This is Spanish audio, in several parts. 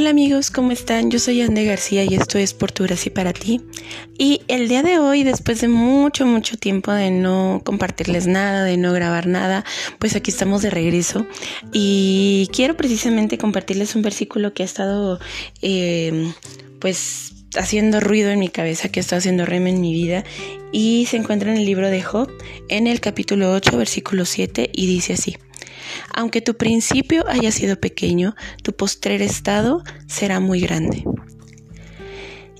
Hola amigos, ¿cómo están? Yo soy Ande García y esto es Por tu gracia para ti. Y el día de hoy, después de mucho, mucho tiempo de no compartirles nada, de no grabar nada, pues aquí estamos de regreso. Y quiero precisamente compartirles un versículo que ha estado, eh, pues, haciendo ruido en mi cabeza, que está haciendo reme en mi vida. Y se encuentra en el libro de Job, en el capítulo 8, versículo 7, y dice así. Aunque tu principio haya sido pequeño, tu postrer estado será muy grande.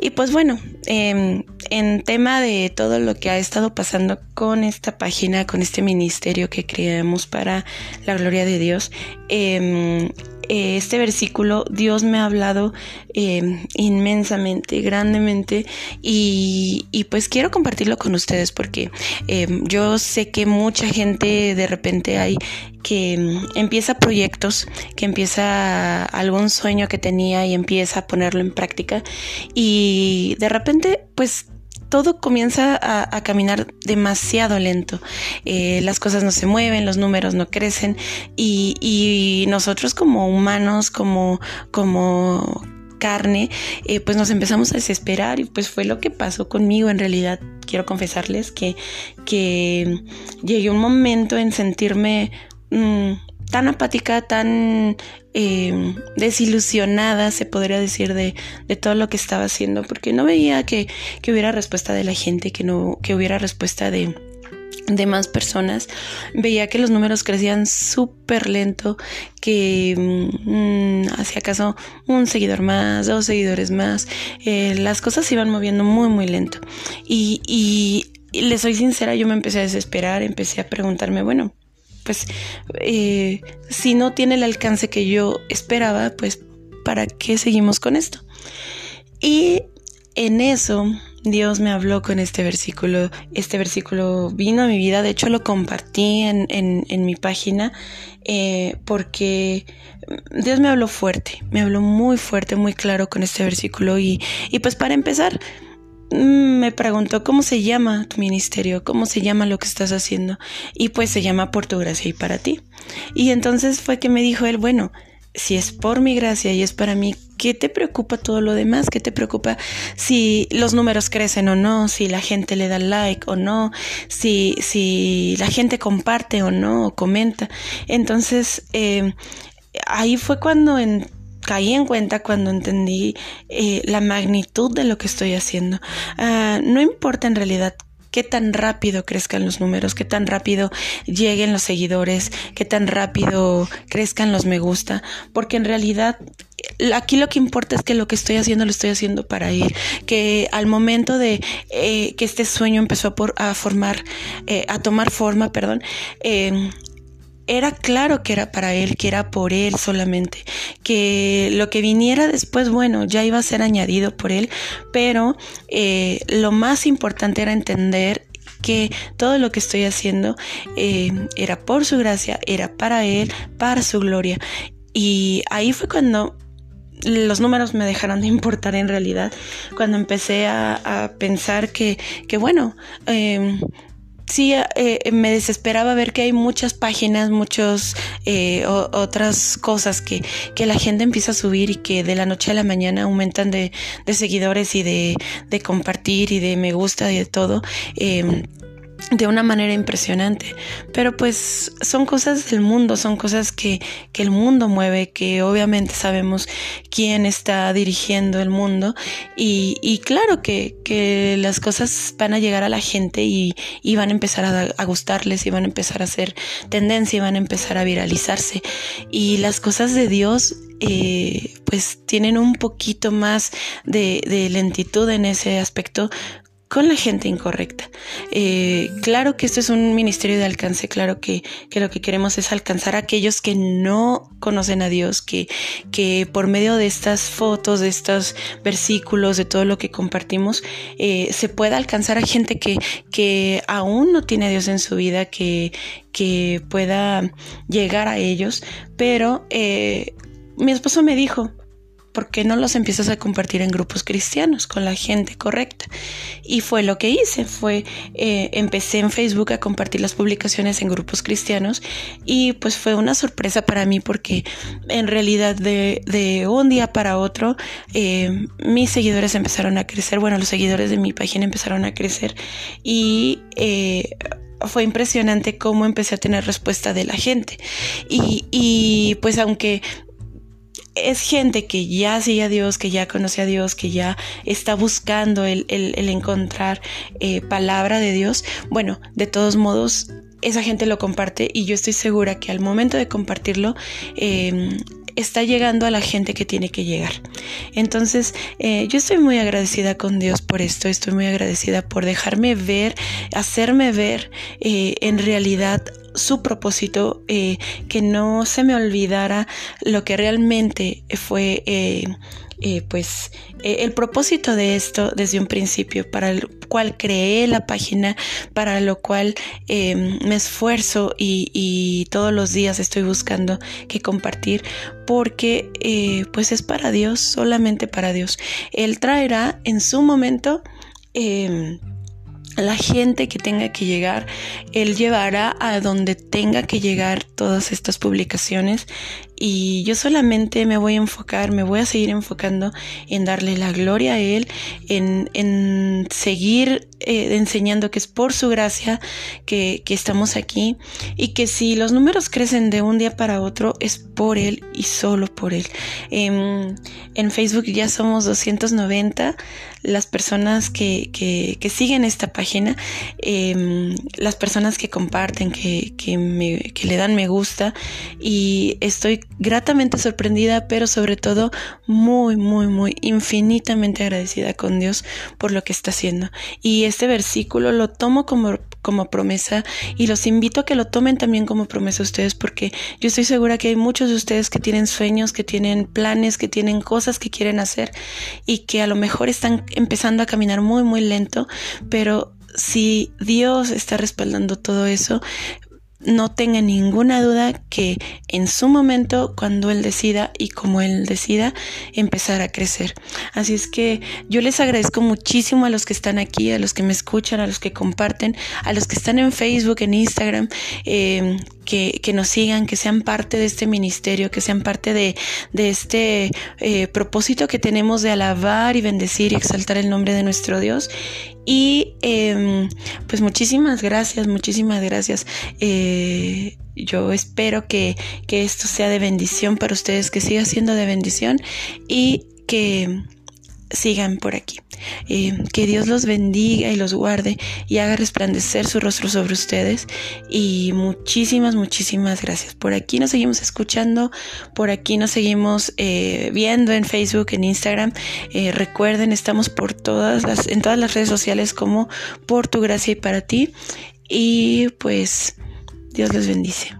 Y pues bueno, em, en tema de todo lo que ha estado pasando con esta página, con este ministerio que creamos para la gloria de Dios, eh, eh, este versículo Dios me ha hablado em, inmensamente, grandemente y, pues quiero compartirlo con ustedes porque em, yo sé que mucha gente de repente hay que em, empieza proyectos, que empieza algún sueño que tenía y empieza a ponerlo en práctica y de repente pues todo comienza a, caminar demasiado lento. Eh, las cosas no se mueven, los números no crecen y, nosotros como humanos, como, como carne, eh, pues nos empezamos a desesperar y pues fue lo que pasó conmigo en realidad. Quiero confesarles que, que llegué un momento en sentirme mm, tan apática, tan eh, desilusionada, se podría decir, de, de, todo lo que estaba haciendo, porque no veía que, que, hubiera respuesta de la gente, que no, que hubiera respuesta de, de más personas. Veía que los números crecían súper lento, que mm, hacía acaso un seguidor más, dos seguidores más. Eh, las cosas se iban moviendo muy, muy lento. Y, y, y le soy sincera, yo me empecé a desesperar, empecé a preguntarme, bueno, pues eh, si no tiene el alcance que yo esperaba, pues ¿para qué seguimos con esto? Y en eso Dios me habló con este versículo. Este versículo vino a mi vida, de hecho lo compartí en, en, mi página eh, porque Dios me habló fuerte, me habló muy fuerte, muy claro con este versículo y, y pues para empezar, me preguntó cómo se llama tu ministerio, cómo se llama lo que estás haciendo. Y pues se llama por tu gracia y para ti. Y entonces fue que me dijo él, bueno, si es por mi gracia y es para mí, ¿qué te preocupa todo lo demás? ¿Qué te preocupa si los números crecen o no? Si la gente le da like o no? Si, si la gente comparte o no? O comenta. Entonces, eh, ahí fue cuando en caí en cuenta cuando entendí eh, la magnitud de lo que estoy haciendo. Ah, no importa en realidad qué tan rápido crezcan los números, qué tan rápido lleguen los seguidores, qué tan rápido crezcan los me gusta, porque en realidad aquí lo que importa es que lo que estoy haciendo lo estoy haciendo para ir, que al momento de eh, que este sueño empezó a, formar, eh, a tomar forma, perdón, era claro que era para él, que era por él solamente, que lo que viniera después, bueno, ya iba a ser añadido por él, pero eh, lo más importante era entender que todo lo que estoy haciendo eh, era por su gracia, era para él, para su gloria. Y ahí fue cuando los números me dejaron de importar en realidad, cuando empecé a, pensar que, que bueno, eh, sí eh, eh, me desesperaba ver que hay muchas páginas, muchas eh, otras cosas que, que, la gente empieza a subir y que de la noche a la mañana aumentan de, de seguidores y de, de, compartir y de me gusta y de todo. Eh, de una manera impresionante. Pero pues son cosas del mundo, son cosas que, que, el mundo mueve, que obviamente sabemos quién está dirigiendo el mundo. Y, y claro que, que, las cosas van a llegar a la gente y, y van a empezar a, gustarles y van a empezar a hacer tendencia y van a empezar a viralizarse. Y las cosas de Dios eh, pues tienen un poquito más de lentitud en ese aspecto con la gente incorrecta. Eh, claro que esto es un ministerio de alcance, claro que, que, lo que queremos es alcanzar a aquellos que no conocen a Dios, que, que por medio de estas fotos, de estos versículos, de todo lo que compartimos, eh, se pueda alcanzar a gente que, que aún no tiene a Dios en su vida, que, que pueda llegar a ellos. Pero eh, mi esposo me dijo, ¿por qué no los empiezas a compartir en grupos cristianos con la gente correcta? Y fue lo que hice, fue, eh, empecé en Facebook a compartir las publicaciones en grupos cristianos y pues fue una sorpresa para mí porque en realidad de, un día para otro eh, mis seguidores empezaron a crecer, bueno, los seguidores de mi página empezaron a crecer y... Eh, fue impresionante cómo empecé a tener respuesta de la gente. Y pues aunque es gente que ya sigue a Dios, que ya conoce a Dios, que ya está buscando el, encontrar eh, palabra de Dios, bueno, de todos modos, esa gente lo comparte y yo estoy segura que al momento de compartirlo, em, está llegando a la gente que tiene que llegar. Entonces, eh, yo estoy muy agradecida con Dios por esto, estoy muy agradecida por dejarme ver, hacerme ver eh, en realidad su propósito, eh, que no se me olvidara lo que realmente fue eh, pues eh, el propósito de esto desde un principio, para el cual creé la página, para lo cual me esfuerzo y, todos los días estoy buscando que compartir, porque pues es para Dios, solamente para Dios. Él traerá en su momento la gente que tenga que llegar, Él llevará a donde tenga que llegar todas estas publicaciones y yo solamente me voy a enfocar, me voy a seguir enfocando en darle la gloria a Él, en, en seguir eh, enseñando que es por su gracia que, que, estamos aquí y que si los números crecen de un día para otro es por Él y solo por Él. En, en Facebook ya somos 290 las personas que, que, siguen esta página, eh, las personas que comparten, que, que le dan me gusta y estoy gratamente sorprendida, pero sobre todo muy, muy, muy infinitamente agradecida con Dios por lo que está haciendo. Y este versículo lo tomo como, como promesa y los invito a que lo tomen también como promesa ustedes porque yo estoy segura que hay muchos de ustedes que tienen sueños, que tienen planes, que tienen cosas que quieren hacer y que a lo mejor están empezando a caminar muy, muy lento, pero si Dios está respaldando todo eso, no tenga ninguna duda que en su momento, cuando Él decida y como Él decida, empezar a crecer. Así es que yo les agradezco muchísimo a los que están aquí, a los que me escuchan, a los que comparten, a los que están en Facebook, en Instagram, eh, que, que, nos sigan, que sean parte de este ministerio, que sean parte de, de este eh, propósito que tenemos de alabar y bendecir y exaltar el nombre de nuestro Dios. Y eh, pues muchísimas gracias, muchísimas gracias. Eh, yo espero que, que esto sea de bendición para ustedes, que siga siendo de bendición y que sigan por aquí. Eh, que Dios los bendiga y los guarde y haga resplandecer su rostro sobre ustedes. Y muchísimas, muchísimas gracias. Por aquí nos seguimos escuchando, por aquí nos seguimos eh, viendo en Facebook, en Instagram. Eh, recuerden, estamos por todas las, en todas las redes sociales como por tu gracia y para ti. Y pues Dios les bendice.